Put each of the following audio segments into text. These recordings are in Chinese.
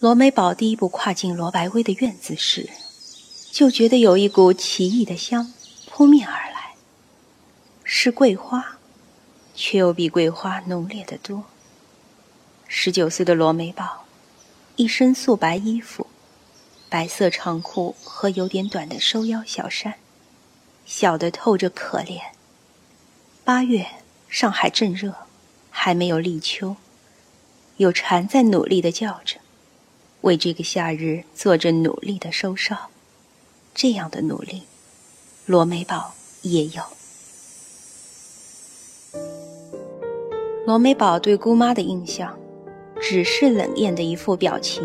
罗美宝第一步跨进罗白薇的院子时，就觉得有一股奇异的香扑面而来，是桂花，却又比桂花浓烈得多。十九岁的罗美宝，一身素白衣服，白色长裤和有点短的收腰小衫，小的透着可怜。八月，上海正热，还没有立秋，有蝉在努力的叫着，为这个夏日做着努力的收梢。这样的努力，罗美宝也有。罗美宝对姑妈的印象。只是冷艳的一副表情。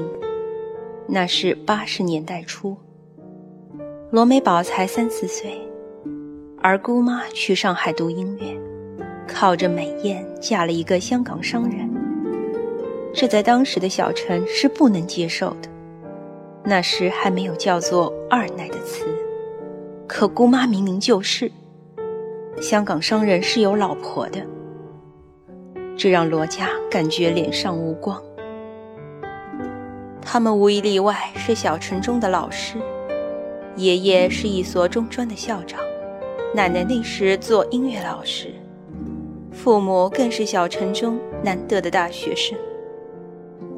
那是八十年代初，罗美宝才三四岁，而姑妈去上海读音乐，靠着美艳嫁了一个香港商人。这在当时的小城是不能接受的。那时还没有叫做“二奶”的词，可姑妈明明就是。香港商人是有老婆的。这让罗家感觉脸上无光。他们无一例外是小城中的老师，爷爷是一所中专的校长，奶奶那时做音乐老师，父母更是小城中难得的大学生。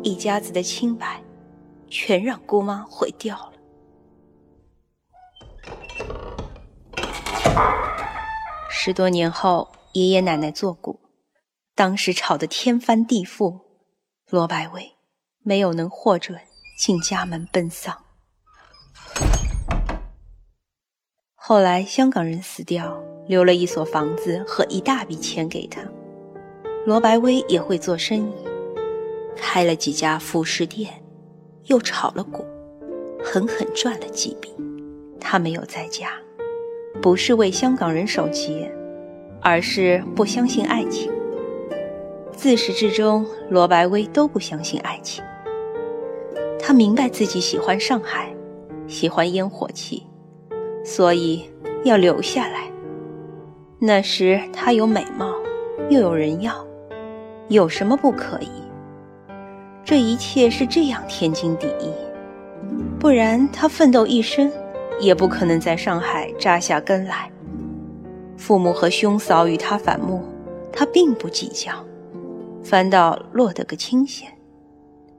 一家子的清白，全让姑妈毁掉了。十多年后，爷爷奶奶作古。当时吵得天翻地覆，罗百威没有能获准进家门奔丧。后来香港人死掉，留了一所房子和一大笔钱给他。罗白威也会做生意，开了几家服饰店，又炒了股，狠狠赚了几笔。他没有在家，不是为香港人守节，而是不相信爱情。自始至终，罗白薇都不相信爱情。他明白自己喜欢上海，喜欢烟火气，所以要留下来。那时他有美貌，又有人要，有什么不可以？这一切是这样天经地义，不然他奋斗一生，也不可能在上海扎下根来。父母和兄嫂与他反目，他并不计较。反倒落得个清闲。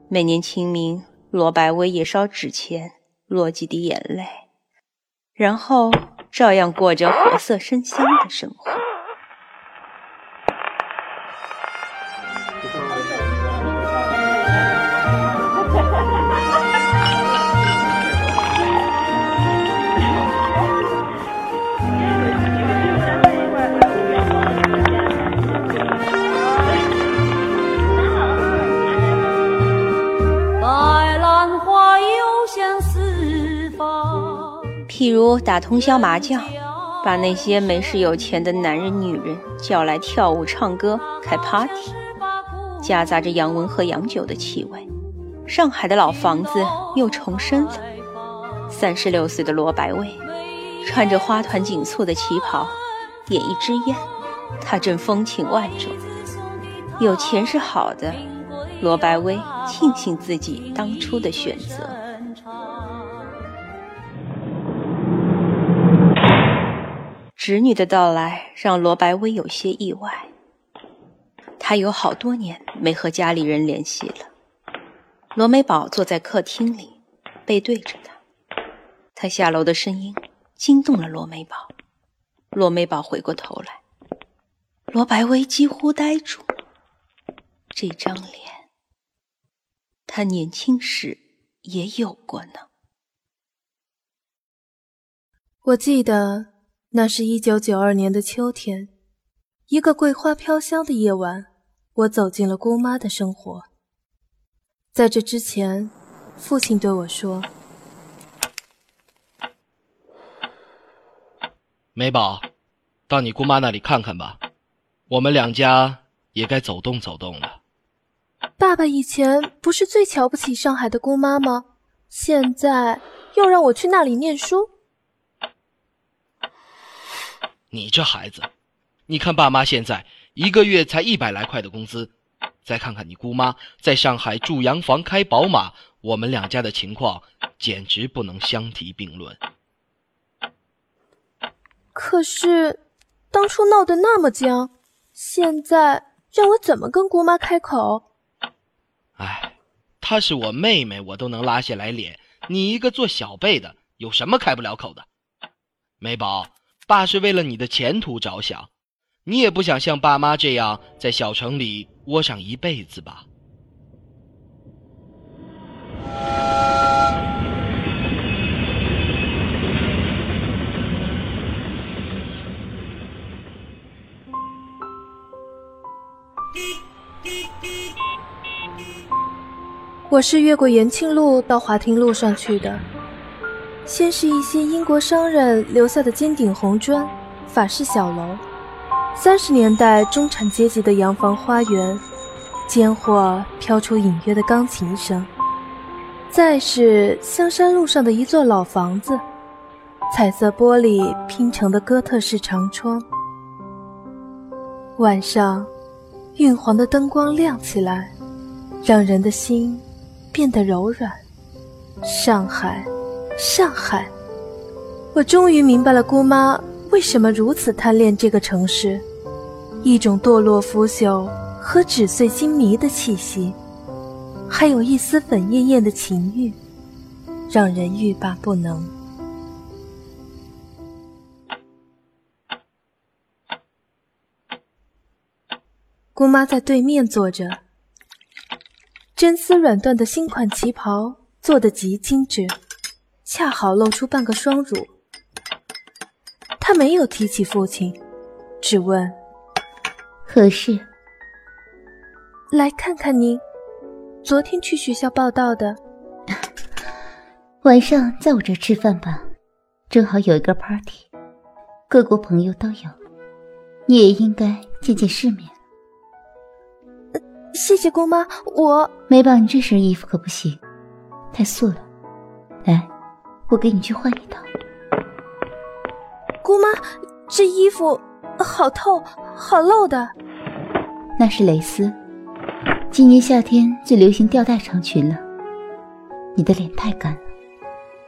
每年清明，罗白薇也烧纸钱，落几滴眼泪，然后照样过着活色生香的生活。譬如打通宵麻将，把那些没事有钱的男人女人叫来跳舞唱歌开 party，夹杂着洋文和洋酒的气味，上海的老房子又重生了。三十六岁的罗白薇，穿着花团锦簇的旗袍，点一支烟，他正风情万种。有钱是好的，罗白薇庆幸自己当初的选择。侄女的到来让罗白薇有些意外。她有好多年没和家里人联系了。罗美宝坐在客厅里，背对着她。她下楼的声音惊动了罗美宝。罗美宝回过头来，罗白薇几乎呆住。这张脸，她年轻时也有过呢。我记得。那是一九九二年的秋天，一个桂花飘香的夜晚，我走进了姑妈的生活。在这之前，父亲对我说：“美宝，到你姑妈那里看看吧，我们两家也该走动走动了。”爸爸以前不是最瞧不起上海的姑妈吗？现在又让我去那里念书。你这孩子，你看爸妈现在一个月才一百来块的工资，再看看你姑妈在上海住洋房、开宝马，我们两家的情况简直不能相提并论。可是，当初闹得那么僵，现在让我怎么跟姑妈开口？哎，她是我妹妹，我都能拉下来脸，你一个做小辈的，有什么开不了口的？美宝，爸是为了你的前途着想，你也不想像爸妈这样在小城里窝上一辈子吧？我是越过延庆路到华亭路上去的。先是一些英国商人留下的尖顶红砖法式小楼，三十年代中产阶级的洋房花园，间或飘出隐约的钢琴声。再是香山路上的一座老房子，彩色玻璃拼成的哥特式长窗。晚上，晕黄的灯光亮起来，让人的心。变得柔软。上海，上海，我终于明白了姑妈为什么如此贪恋这个城市，一种堕落腐朽和纸碎金迷的气息，还有一丝粉艳艳的情欲，让人欲罢不能。姑妈在对面坐着。真丝软缎的新款旗袍做得极精致，恰好露出半个双乳。他没有提起父亲，只问：“何事？”来看看您。昨天去学校报道的。晚上在我这吃饭吧，正好有一个 party，各国朋友都有，你也应该见见世面。谢谢姑妈，我没把，你这身衣服可不行，太素了。来，我给你去换一套。姑妈，这衣服好透，好露的。那是蕾丝，今年夏天最流行吊带长裙了。你的脸太干了，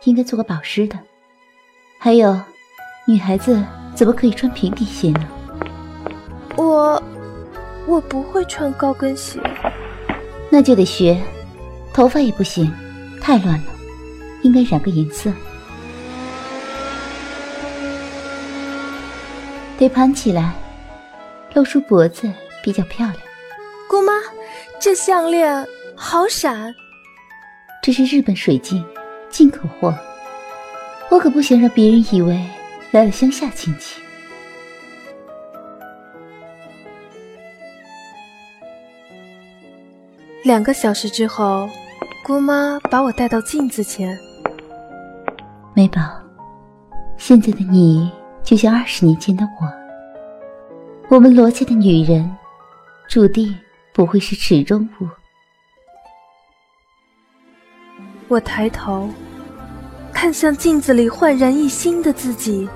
应该做个保湿的。还有，女孩子怎么可以穿平底鞋呢？我。我不会穿高跟鞋，那就得学。头发也不行，太乱了，应该染个颜色。得盘起来，露出脖子比较漂亮。姑妈，这项链好闪。这是日本水晶，进口货。我可不想让别人以为来了乡下亲戚。两个小时之后，姑妈把我带到镜子前。美宝，现在的你就像二十年前的我。我们罗家的女人，注定不会是池中物。我抬头，看向镜子里焕然一新的自己，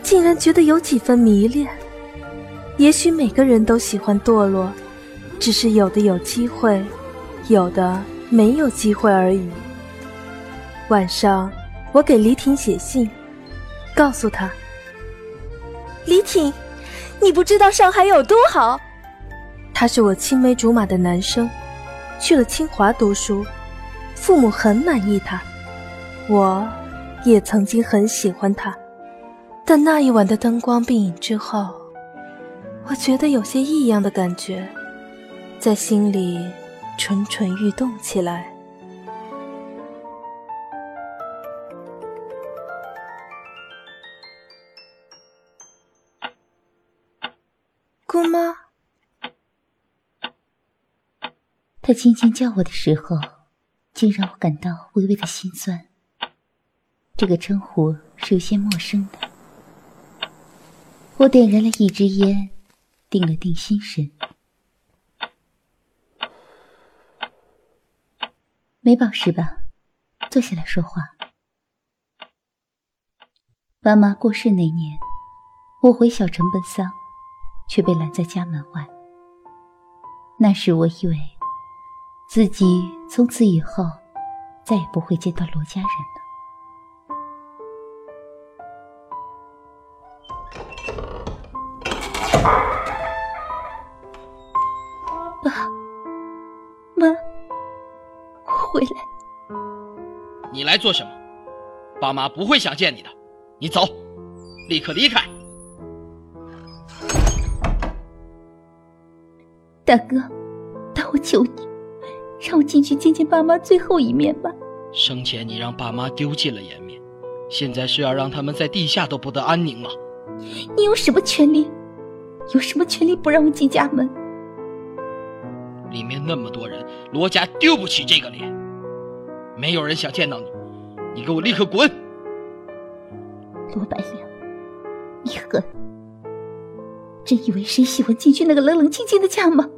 竟然觉得有几分迷恋。也许每个人都喜欢堕落。只是有的有机会，有的没有机会而已。晚上，我给李挺写信，告诉他：“李挺，你不知道上海有多好。他是我青梅竹马的男生，去了清华读书，父母很满意他。我，也曾经很喜欢他，但那一晚的灯光并影之后，我觉得有些异样的感觉。”在心里蠢蠢欲动起来。妈，他轻轻叫我的时候，竟让我感到微微的心酸。这个称呼是有些陌生的。我点燃了一支烟，定了定心神。没宝石吧？坐下来说话。妈妈过世那年，我回小城奔丧，却被拦在家门外。那时我以为自己从此以后再也不会见到罗家人了。爸妈，回来！你来做什么？爸妈不会想见你的。你走，立刻离开！大哥，但我求你，让我进去见见爸妈最后一面吧。生前你让爸妈丢尽了颜面，现在是要让他们在地下都不得安宁吗？你有什么权利？有什么权利不让我进家门？里面那么多人，罗家丢不起这个脸。没有人想见到你，你给我立刻滚！罗百良，你狠！真以为谁喜欢进去那个冷冷清清的家吗？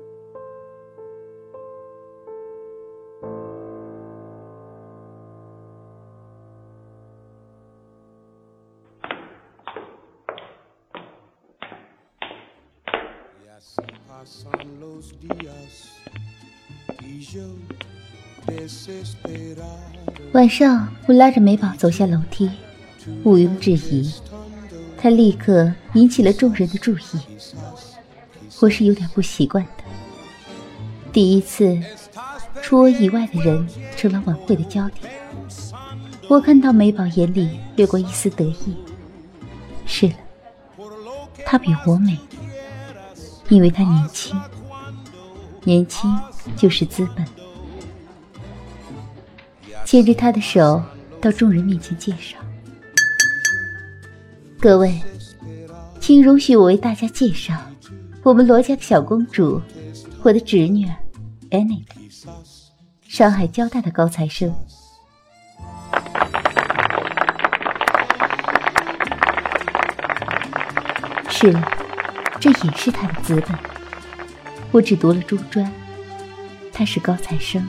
晚上，我拉着美宝走下楼梯，毋庸置疑，他立刻引起了众人的注意。我是有点不习惯的，第一次，除我以外的人成了晚会的焦点。我看到美宝眼里掠过一丝得意。是了，她比我美，因为她年轻，年轻就是资本。牵着他的手到众人面前介绍。各位，请容许我为大家介绍我们罗家的小公主，我的侄女儿 Annie，上海交大的高材生。是了，这也是她的资本。我只读了中专，她是高材生，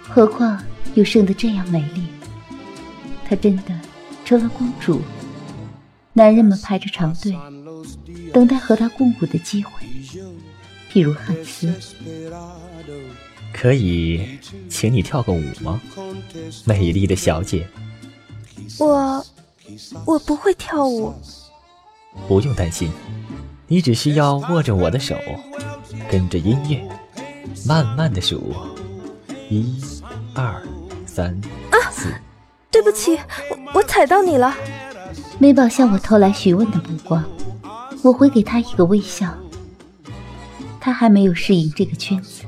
何况。又生得这样美丽，她真的成了公主。男人们排着长队，等待和她共舞的机会。譬如汉斯，可以请你跳个舞吗，美丽的小姐？我我不会跳舞。不用担心，你只需要握着我的手，跟着音乐，慢慢的数，一、二。三啊！对不起，我我踩到你了。美宝向我投来询问的目光，我回给她一个微笑。她还没有适应这个圈子，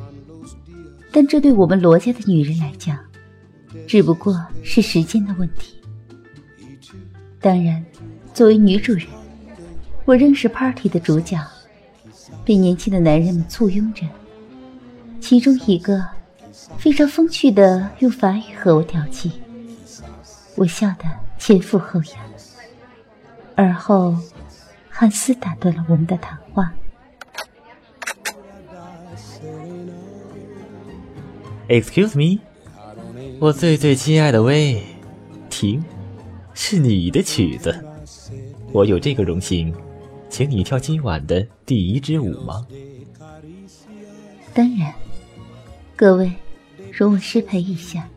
但这对我们罗家的女人来讲，只不过是时间的问题。当然，作为女主人，我仍是 party 的主角，被年轻的男人们簇拥着。其中一个。非常风趣的用法语和我调戏，我笑得前俯后仰。而后，汉斯打断了我们的谈话。Excuse me，我最最亲爱的薇，听，是你的曲子，我有这个荣幸，请你跳今晚的第一支舞吗？当然，各位。容我失陪一下，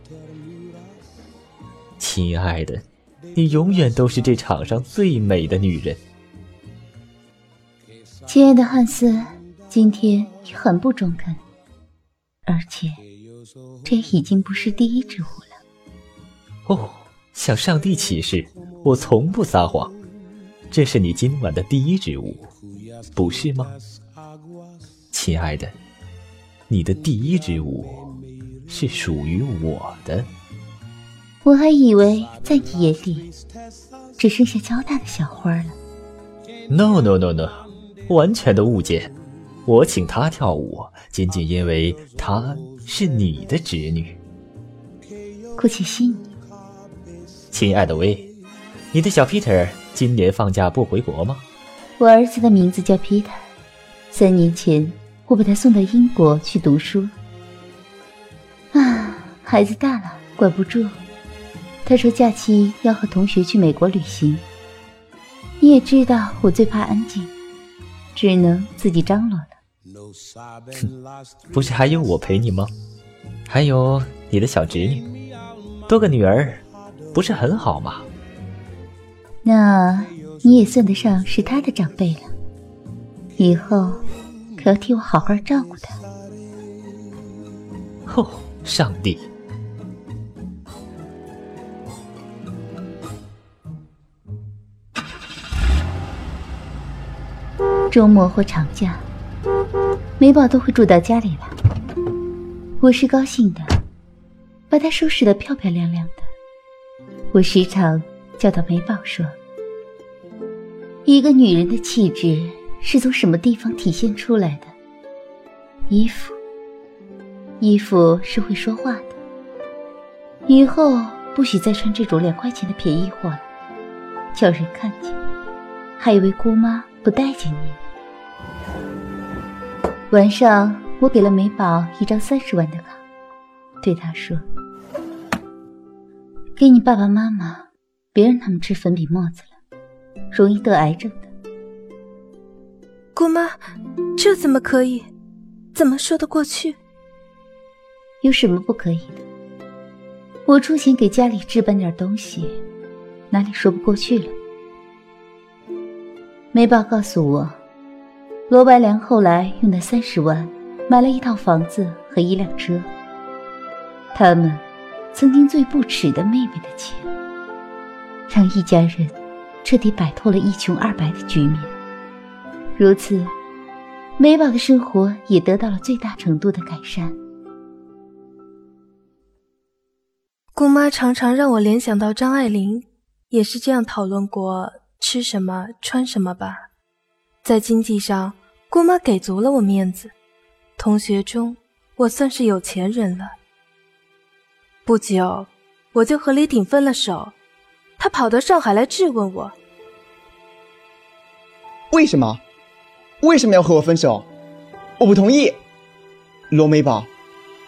亲爱的，你永远都是这场上最美的女人。亲爱的汉斯，今天你很不中肯，而且这已经不是第一支舞了。哦，向上帝起誓，我从不撒谎，这是你今晚的第一支舞，不是吗？亲爱的，你的第一支舞。是属于我的。我还以为在你眼里只剩下交大的小花了。No no no no，完全的误解。我请她跳舞，仅仅因为她是你的侄女。顾且信你。亲爱的薇，你的小 Peter 今年放假不回国吗？我儿子的名字叫 Peter。三年前，我把他送到英国去读书。啊孩子大了，管不住。他说假期要和同学去美国旅行。你也知道，我最怕安静，只能自己张罗了。哼，不是还有我陪你吗？还有你的小侄女，多个女儿，不是很好吗？那你也算得上是他的长辈了，以后可要替我好好照顾他。哦，上帝！周末或长假，美宝都会住到家里来。我是高兴的，把她收拾的漂漂亮亮的。我时常叫到美宝说：“一个女人的气质是从什么地方体现出来的？衣服，衣服是会说话的。以后不许再穿这种两块钱的便宜货了，叫人看见，还以为姑妈。”不待见你。晚上，我给了美宝一张三十万的卡，对她说：“给你爸爸妈妈，别让他们吃粉笔沫子了，容易得癌症的。”姑妈，这怎么可以？怎么说得过去？有什么不可以的？我出钱给家里置办点东西，哪里说不过去了？美宝告诉我，罗白良后来用那三十万买了一套房子和一辆车。他们曾经最不耻的妹妹的钱，让一家人彻底摆脱了一穷二白的局面。如此，美宝的生活也得到了最大程度的改善。姑妈常常让我联想到张爱玲，也是这样讨论过。吃什么穿什么吧，在经济上，姑妈给足了我面子。同学中，我算是有钱人了。不久，我就和李鼎分了手，他跑到上海来质问我：为什么？为什么要和我分手？我不同意。罗美宝，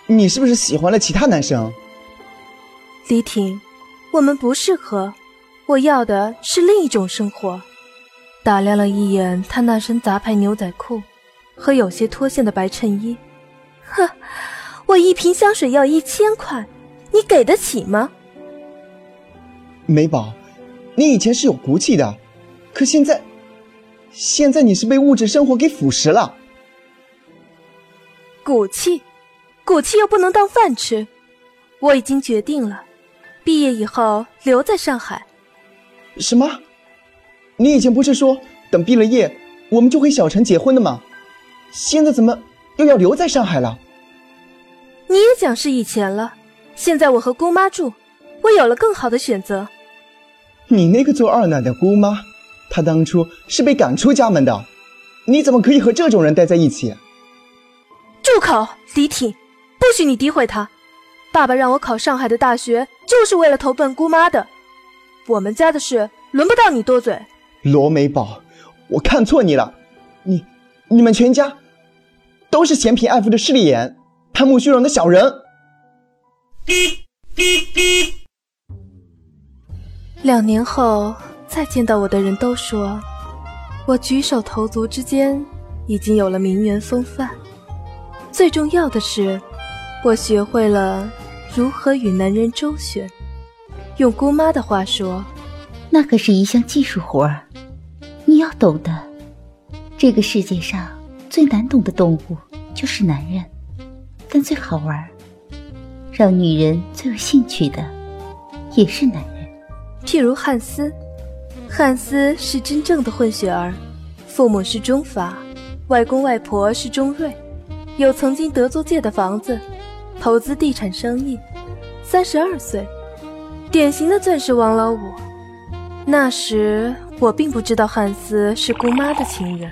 你是不是喜欢了其他男生？李婷，我们不适合。我要的是另一种生活。打量了一眼他那身杂牌牛仔裤和有些脱线的白衬衣，哼，我一瓶香水要一千块，你给得起吗？美宝，你以前是有骨气的，可现在，现在你是被物质生活给腐蚀了。骨气，骨气又不能当饭吃。我已经决定了，毕业以后留在上海。什么？你以前不是说等毕了业，我们就回小城结婚的吗？现在怎么又要留在上海了？你也讲是以前了，现在我和姑妈住，我有了更好的选择。你那个做二奶的姑妈，她当初是被赶出家门的，你怎么可以和这种人待在一起？住口，李挺，不许你诋毁她。爸爸让我考上海的大学，就是为了投奔姑妈的。我们家的事轮不到你多嘴，罗美宝，我看错你了，你、你们全家都是嫌贫爱富的势利眼，贪慕虚荣的小人。两年后再见到我的人都说，我举手投足之间已经有了名媛风范。最重要的是，我学会了如何与男人周旋。用姑妈的话说，那可是一项技术活儿。你要懂得，这个世界上最难懂的动物就是男人，但最好玩、让女人最有兴趣的也是男人。譬如汉斯，汉斯是真正的混血儿，父母是中法，外公外婆是中瑞，有曾经德租界的房子，投资地产生意，三十二岁。典型的钻石王老五。那时我并不知道汉斯是姑妈的情人。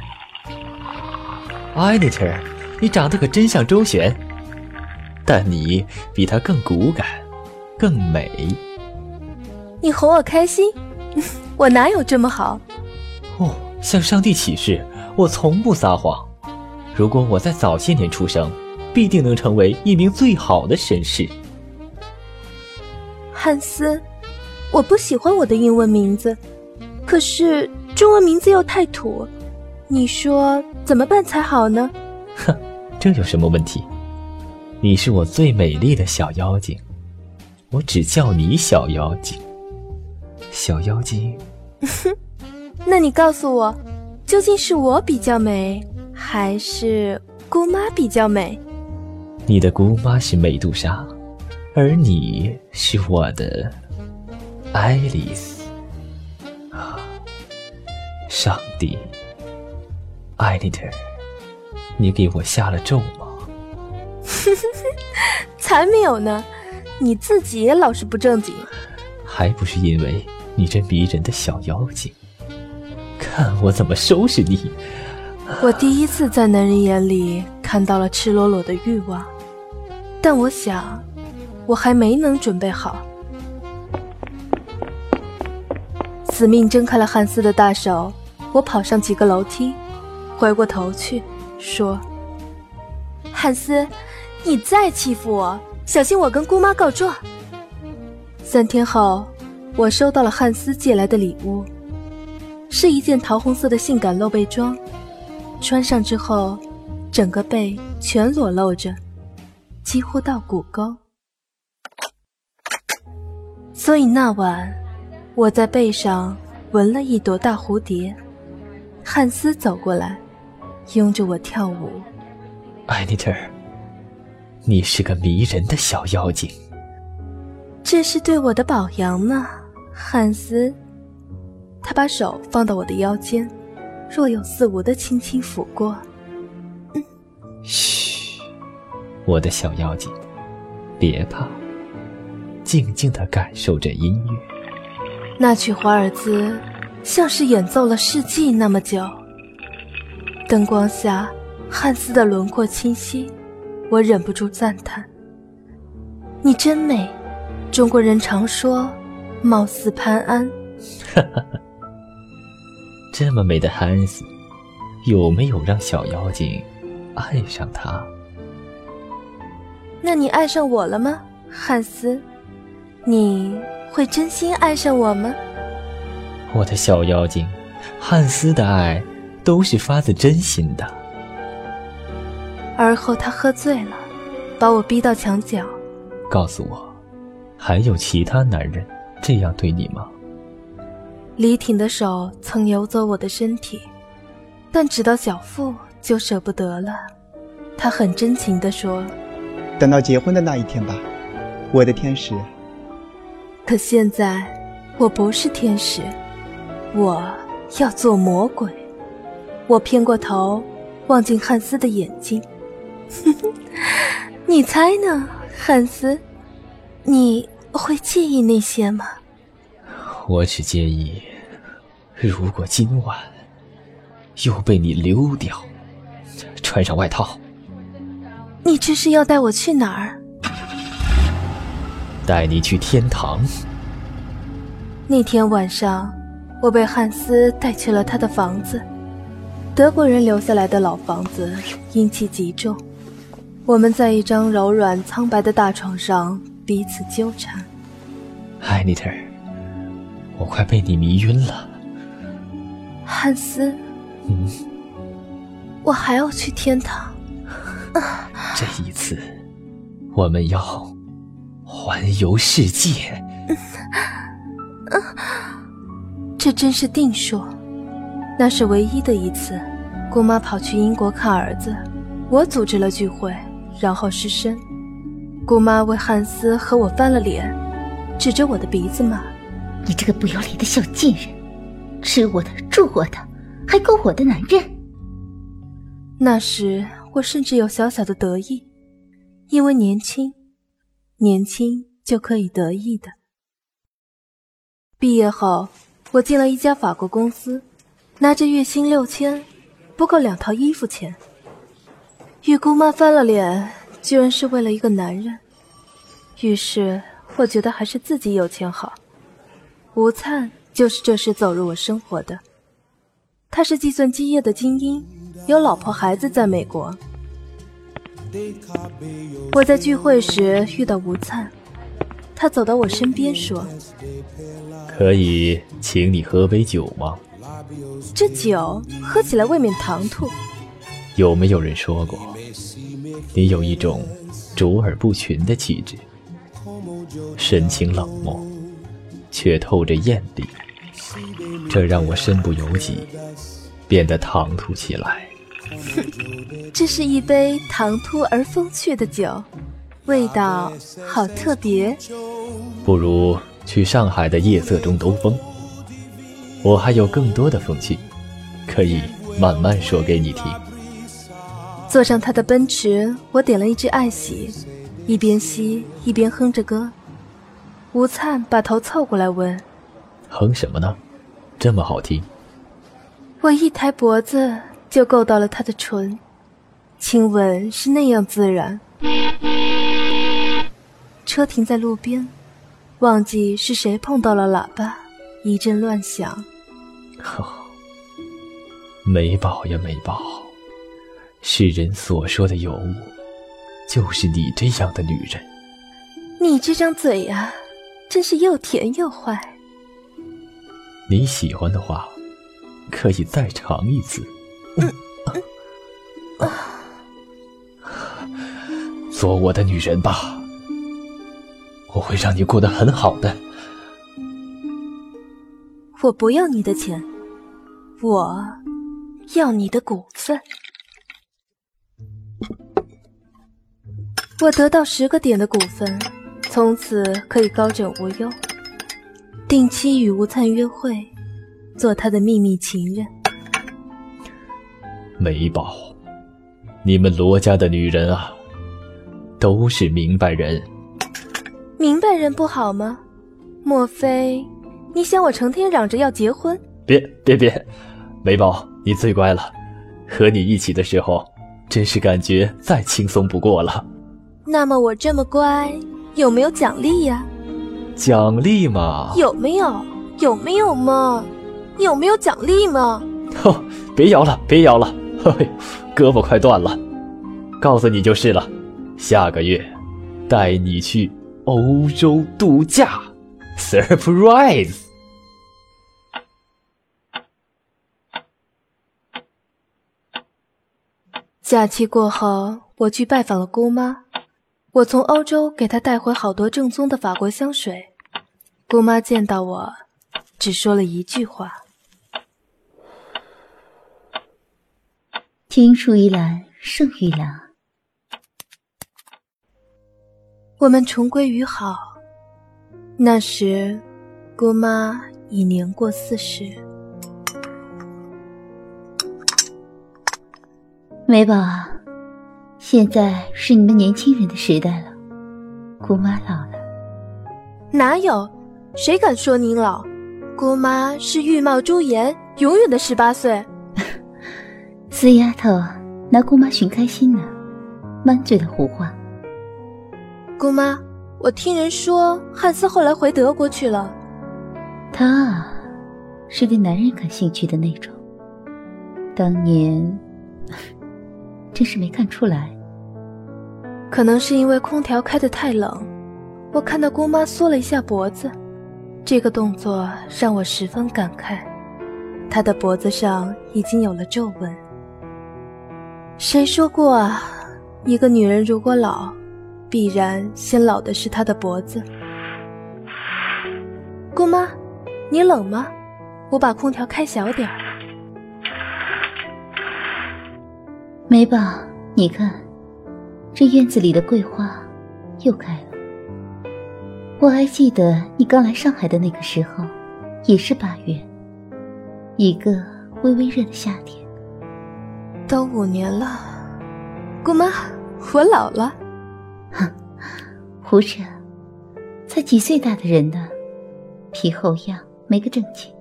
艾妮特，你长得可真像周旋，但你比他更骨感，更美。你哄我开心？我哪有这么好？哦，向上帝起誓，我从不撒谎。如果我在早些年出生，必定能成为一名最好的绅士。汉斯，我不喜欢我的英文名字，可是中文名字又太土，你说怎么办才好呢？哼，这有什么问题？你是我最美丽的小妖精，我只叫你小妖精。小妖精，那你告诉我，究竟是我比较美，还是姑妈比较美？你的姑妈是美杜莎，而你是我的爱丽丝。啊，上帝，艾丽特，你给我下了咒吗？才没有呢，你自己也老是不正经。还不是因为你这迷人的小妖精，看我怎么收拾你！我第一次在男人眼里看到了赤裸裸的欲望。但我想，我还没能准备好。死命挣开了汉斯的大手，我跑上几个楼梯，回过头去说：“汉斯，你再欺负我，小心我跟姑妈告状。”三天后，我收到了汉斯寄来的礼物，是一件桃红色的性感露背装，穿上之后，整个背全裸露着。几乎到骨沟，所以那晚我在背上纹了一朵大蝴蝶。汉斯走过来，拥着我跳舞。艾尼特，你是个迷人的小妖精。这是对我的表扬呢，汉斯。他把手放到我的腰间，若有似无的轻轻抚过。嘘。我的小妖精，别怕，静静的感受着音乐。那曲华尔兹像是演奏了世纪那么久。灯光下，汉斯的轮廓清晰，我忍不住赞叹：“你真美。”中国人常说“貌似潘安”。哈哈哈，这么美的汉斯，有没有让小妖精爱上他？那你爱上我了吗，汉斯？你会真心爱上我吗？我的小妖精，汉斯的爱都是发自真心的。而后他喝醉了，把我逼到墙角，告诉我，还有其他男人这样对你吗？李挺的手曾游走我的身体，但直到小腹就舍不得了。他很真情地说。等到结婚的那一天吧，我的天使。可现在我不是天使，我要做魔鬼。我偏过头，望进汉斯的眼睛。你猜呢，汉斯？你会介意那些吗？我只介意，如果今晚又被你溜掉，穿上外套。你这是要带我去哪儿？带你去天堂。那天晚上，我被汉斯带去了他的房子，德国人留下来的老房子，阴气极重。我们在一张柔软苍白的大床上彼此纠缠。艾丽特，我快被你迷晕了。汉斯，嗯，我还要去天堂。这一次，我们要环游世界。这真是定数。那是唯一的一次。姑妈跑去英国看儿子，我组织了聚会，然后失身。姑妈为汉斯和我翻了脸，指着我的鼻子骂：“你这个不要脸的小贱人，吃我的，住我的，还勾我的男人。”那时。我甚至有小小的得意，因为年轻，年轻就可以得意的。毕业后，我进了一家法国公司，拿着月薪六千，不够两套衣服钱。与姑妈翻了脸，居然是为了一个男人。于是，我觉得还是自己有钱好。吴灿就是这时走入我生活的，他是计算机业的精英。有老婆孩子在美国。我在聚会时遇到吴灿，他走到我身边说：“可以请你喝杯酒吗？”这酒喝起来未免唐突。有没有人说过，你有一种卓尔不群的气质？神情冷漠，却透着艳丽，这让我身不由己，变得唐突起来。这是一杯唐突而风趣的酒，味道好特别。不如去上海的夜色中兜风，我还有更多的风趣，可以慢慢说给你听。坐上他的奔驰，我点了一支爱喜，一边吸一边哼着歌。吴灿把头凑过来问：“哼什么呢？这么好听？”我一抬脖子就够到了他的唇，亲吻是那样自然。车停在路边，忘记是谁碰到了喇叭，一阵乱响。美宝呀，美宝。世人所说的尤物，就是你这样的女人。你这张嘴呀，真是又甜又坏。你喜欢的话，可以再尝一次。做我的女人吧，我会让你过得很好的。我不要你的钱，我要你的股份。我得到十个点的股份，从此可以高枕无忧，定期与吴灿约会，做他的秘密情人。美宝，你们罗家的女人啊，都是明白人。明白人不好吗？莫非你想我成天嚷着要结婚？别别别，美宝，你最乖了，和你一起的时候，真是感觉再轻松不过了。那么我这么乖，有没有奖励呀？奖励嘛？有没有？有没有嘛？有没有奖励嘛？哦，别摇了，别摇了，嘿，胳膊快断了。告诉你就是了，下个月带你去欧洲度假，surprise。假期过后，我去拜访了姑妈。我从欧洲给他带回好多正宗的法国香水，姑妈见到我，只说了一句话：“青出于蓝胜于蓝。”我们重归于好。那时，姑妈已年过四十。美宝。现在是你们年轻人的时代了，姑妈老了。哪有？谁敢说您老？姑妈是玉貌朱颜，永远的十八岁。死丫头，拿姑妈寻开心呢，满嘴的胡话。姑妈，我听人说汉斯后来回德国去了。他啊，是对男人感兴趣的那种。当年。真是没看出来，可能是因为空调开得太冷。我看到姑妈缩了一下脖子，这个动作让我十分感慨。她的脖子上已经有了皱纹。谁说过啊？一个女人如果老，必然先老的是她的脖子。姑妈，你冷吗？我把空调开小点儿。美宝，你看，这院子里的桂花又开了。我还记得你刚来上海的那个时候，也是八月，一个微微热的夏天。都五年了，姑妈，我老了。哼，胡扯，才几岁大的人呢，皮厚样，没个正经。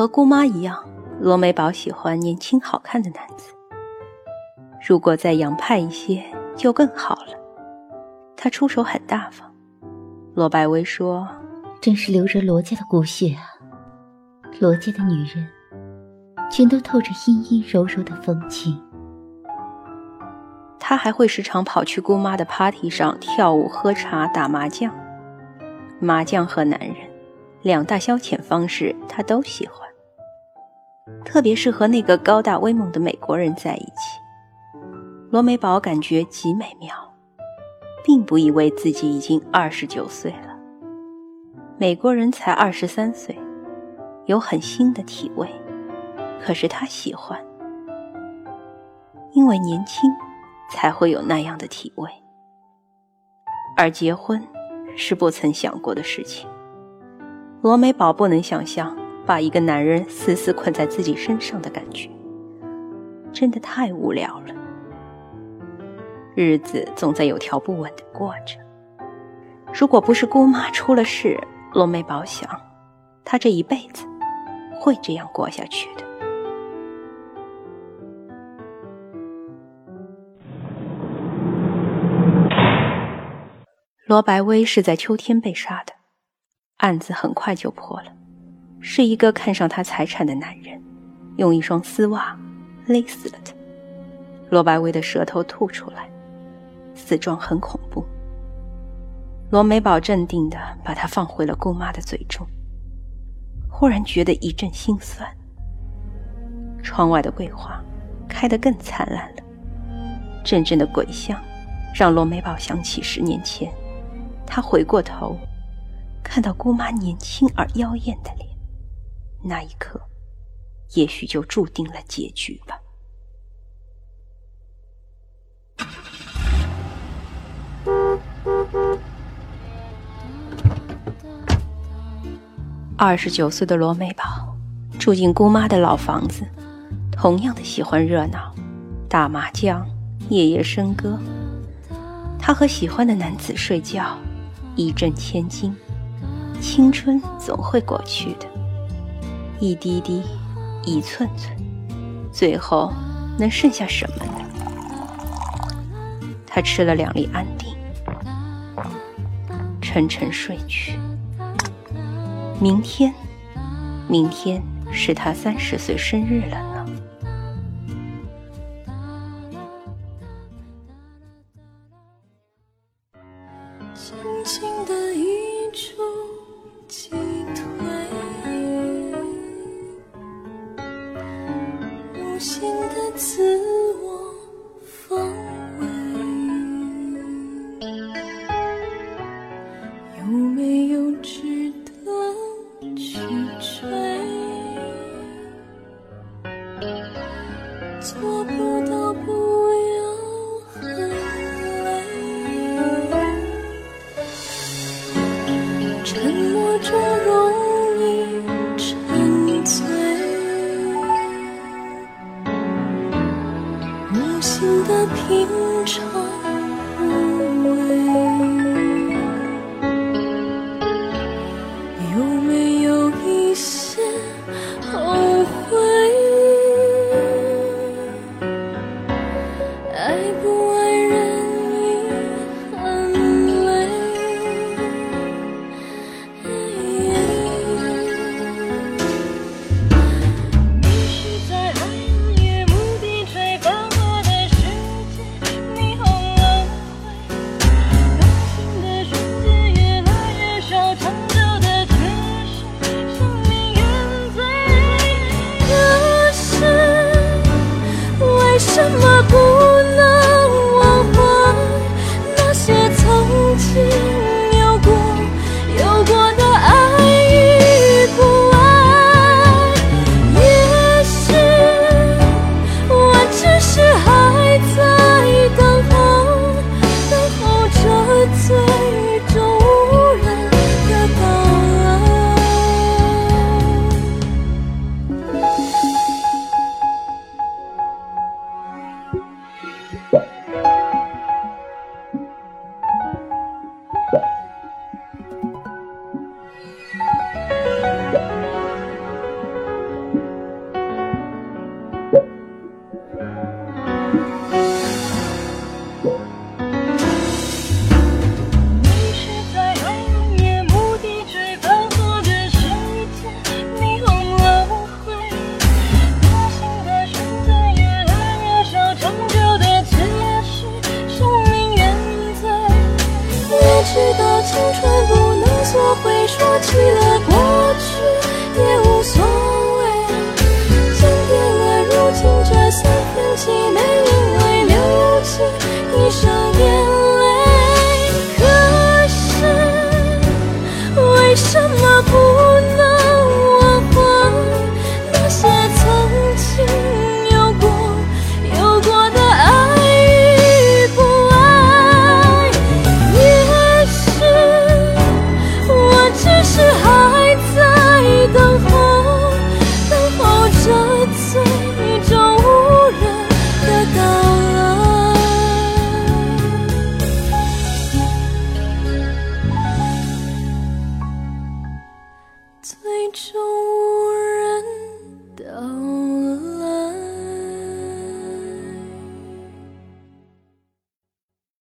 和姑妈一样，罗美宝喜欢年轻好看的男子。如果再洋派一些，就更好了。他出手很大方。罗百薇说：“真是流着罗家的骨血啊！罗家的女人，全都透着阴阴柔柔的风情。”他还会时常跑去姑妈的 party 上跳舞、喝茶、打麻将。麻将和男人两大消遣方式，他都喜欢。特别是和那个高大威猛的美国人在一起，罗美宝感觉极美妙，并不以为自己已经二十九岁了。美国人才二十三岁，有很新的体味，可是他喜欢，因为年轻才会有那样的体味。而结婚是不曾想过的事情，罗美宝不能想象。把一个男人死死捆在自己身上的感觉，真的太无聊了。日子总在有条不紊的过着。如果不是姑妈出了事，罗美宝想，她这一辈子会这样过下去的。罗白薇是在秋天被杀的，案子很快就破了。是一个看上他财产的男人，用一双丝袜勒死了他。罗白薇的舌头吐出来，死状很恐怖。罗美宝镇定地把他放回了姑妈的嘴中，忽然觉得一阵心酸。窗外的桂花开得更灿烂了，阵阵的鬼香让罗美宝想起十年前，他回过头，看到姑妈年轻而妖艳的脸。那一刻，也许就注定了结局吧。二十九岁的罗美宝住进姑妈的老房子，同样的喜欢热闹，打麻将，夜夜笙歌。她和喜欢的男子睡觉，一掷千金。青春总会过去的。一滴滴，一寸寸，最后能剩下什么呢？他吃了两粒安定，沉沉睡去。明天，明天是他三十岁生日了呢。新的自我